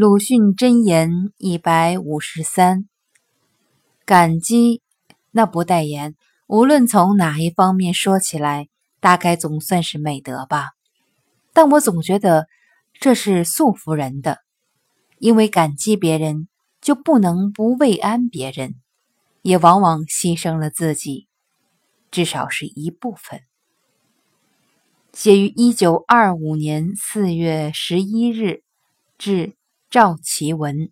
鲁迅箴言一百五十三：感激，那不代言。无论从哪一方面说起来，大概总算是美德吧。但我总觉得这是束缚人的，因为感激别人，就不能不慰安别人，也往往牺牲了自己，至少是一部分。写于一九二五年四月十一日，至。赵其文。